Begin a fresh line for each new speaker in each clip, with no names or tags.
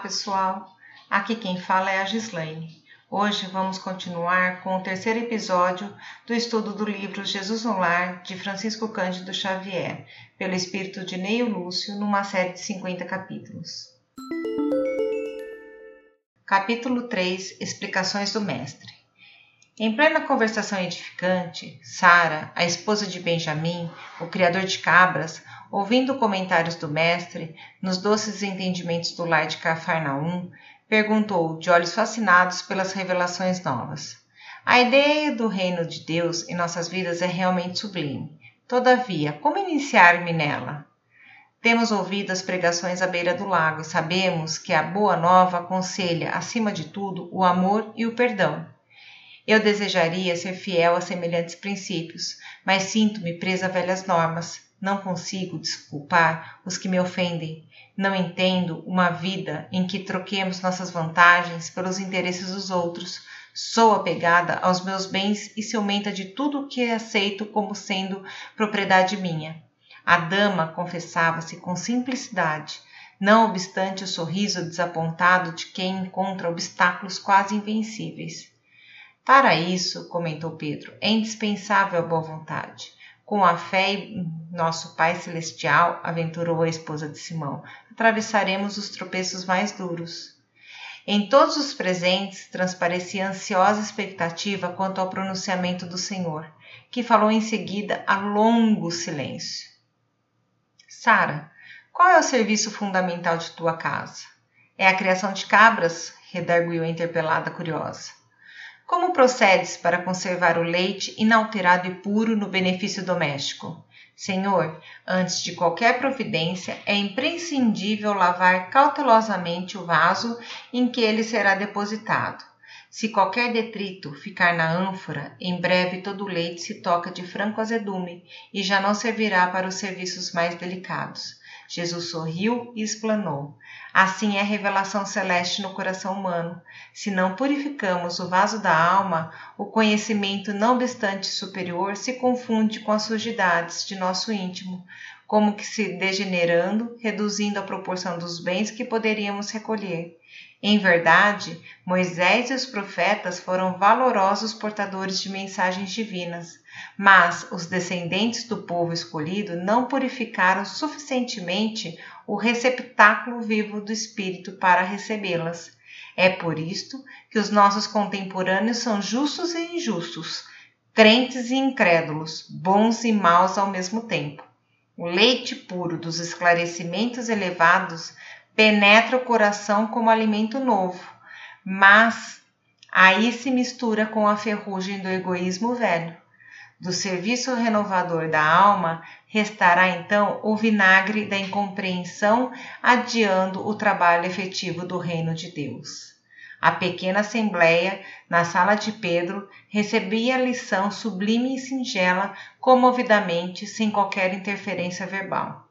pessoal! Aqui quem fala é a Gislaine. Hoje vamos continuar com o terceiro episódio do estudo do livro Jesus no Lar de Francisco Cândido Xavier, pelo espírito de Neio Lúcio, numa série de 50 capítulos. Capítulo 3 Explicações do Mestre em plena conversação edificante, Sara, a esposa de Benjamim, o criador de cabras, ouvindo comentários do mestre nos doces entendimentos do lar de Cafarnaum, perguntou, de olhos fascinados pelas revelações novas. A ideia do reino de Deus em nossas vidas é realmente sublime. Todavia, como iniciar-me nela? Temos ouvido as pregações à beira do lago e sabemos que a boa nova aconselha, acima de tudo, o amor e o perdão. Eu desejaria ser fiel a semelhantes princípios, mas sinto-me presa a velhas normas. Não consigo desculpar os que me ofendem. Não entendo uma vida em que troquemos nossas vantagens pelos interesses dos outros. Sou apegada aos meus bens e ciumenta de tudo o que aceito como sendo propriedade minha. A dama confessava-se com simplicidade, não obstante o sorriso desapontado de quem encontra obstáculos quase invencíveis. Para isso, comentou Pedro, é indispensável a boa vontade. Com a fé em nosso Pai Celestial, aventurou a esposa de Simão, atravessaremos os tropeços mais duros. Em todos os presentes transparecia ansiosa expectativa quanto ao pronunciamento do Senhor, que falou em seguida a longo silêncio. Sara, qual é o serviço fundamental de tua casa? É a criação de cabras? redarguiu a interpelada curiosa. Como procedes para conservar o leite inalterado e puro no benefício doméstico? Senhor, antes de qualquer providência, é imprescindível lavar cautelosamente o vaso em que ele será depositado. Se qualquer detrito ficar na ânfora, em breve todo o leite se toca de franco azedume e já não servirá para os serviços mais delicados. Jesus sorriu e explanou. Assim é a revelação celeste no coração humano. Se não purificamos o vaso da alma, o conhecimento, não obstante superior, se confunde com as sujidades de nosso íntimo, como que se degenerando, reduzindo a proporção dos bens que poderíamos recolher. Em verdade, Moisés e os profetas foram valorosos portadores de mensagens divinas, mas os descendentes do povo escolhido não purificaram suficientemente o receptáculo vivo do Espírito para recebê-las. É por isto que os nossos contemporâneos são justos e injustos, crentes e incrédulos, bons e maus ao mesmo tempo. O leite puro dos esclarecimentos elevados penetra o coração como alimento novo, mas aí se mistura com a ferrugem do egoísmo velho. Do serviço renovador da alma restará então o vinagre da incompreensão, adiando o trabalho efetivo do reino de Deus. A pequena assembleia, na sala de Pedro, recebia a lição sublime e singela, comovidamente, sem qualquer interferência verbal.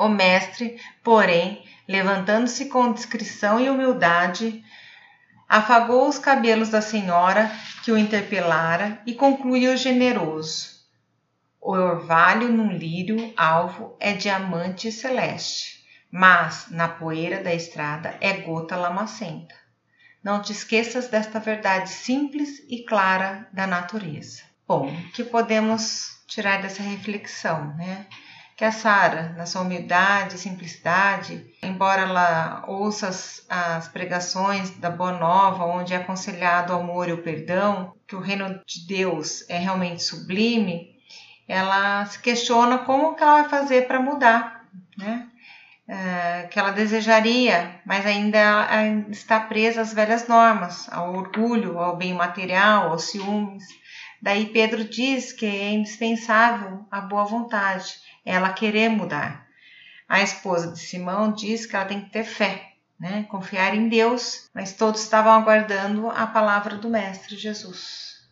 O mestre, porém, levantando-se com discrição e humildade, afagou os cabelos da senhora que o interpelara e concluiu generoso. O orvalho num lírio alvo é diamante celeste, mas na poeira da estrada é gota lamacenta. Não te esqueças desta verdade simples e clara da natureza. Bom, o que podemos tirar dessa reflexão, né? Que a Sara, na sua humildade e simplicidade, embora ela ouça as, as, pregações da Boa Nova, onde é aconselhado o amor e o perdão, que o reino de Deus é realmente sublime, ela se questiona como que ela vai fazer para mudar, né? É, que ela desejaria, mas ainda está presa às velhas normas, ao orgulho, ao bem material, aos ciúmes. Daí Pedro diz que é indispensável a boa vontade ela querer mudar. A esposa de Simão diz que ela tem que ter fé, né? confiar em Deus, mas todos estavam aguardando a palavra do Mestre Jesus,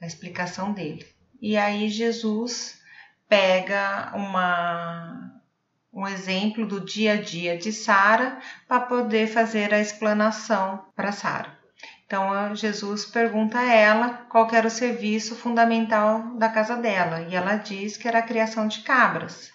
a explicação dele. E aí Jesus pega uma, um exemplo do dia a dia de Sara para poder fazer a explanação para Sara. Então Jesus pergunta a ela qual era o serviço fundamental da casa dela e ela diz que era a criação de cabras.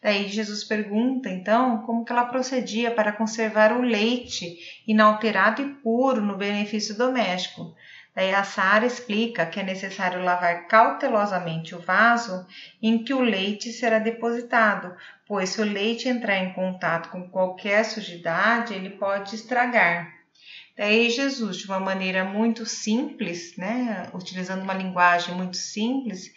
Daí Jesus pergunta, então, como que ela procedia para conservar o leite inalterado e puro no benefício doméstico. Daí a Sara explica que é necessário lavar cautelosamente o vaso em que o leite será depositado, pois se o leite entrar em contato com qualquer sujidade, ele pode estragar. Daí Jesus, de uma maneira muito simples, né, utilizando uma linguagem muito simples,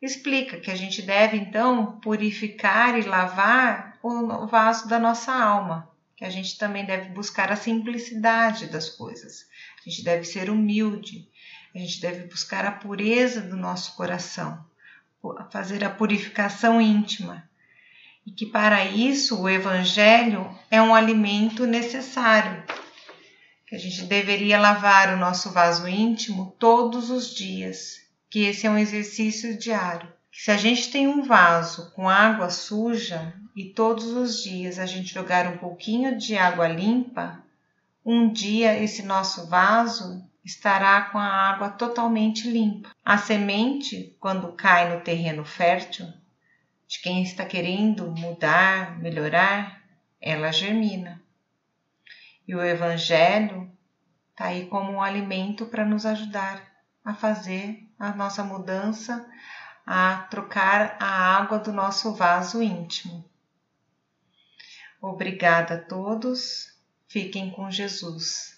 explica que a gente deve então purificar e lavar o vaso da nossa alma, que a gente também deve buscar a simplicidade das coisas. A gente deve ser humilde, a gente deve buscar a pureza do nosso coração, fazer a purificação íntima. E que para isso o evangelho é um alimento necessário. Que a gente deveria lavar o nosso vaso íntimo todos os dias que esse é um exercício diário. Se a gente tem um vaso com água suja e todos os dias a gente jogar um pouquinho de água limpa, um dia esse nosso vaso estará com a água totalmente limpa. A semente, quando cai no terreno fértil, de quem está querendo mudar, melhorar, ela germina. E o Evangelho está aí como um alimento para nos ajudar a fazer a nossa mudança, a trocar a água do nosso vaso íntimo. Obrigada a todos, fiquem com Jesus.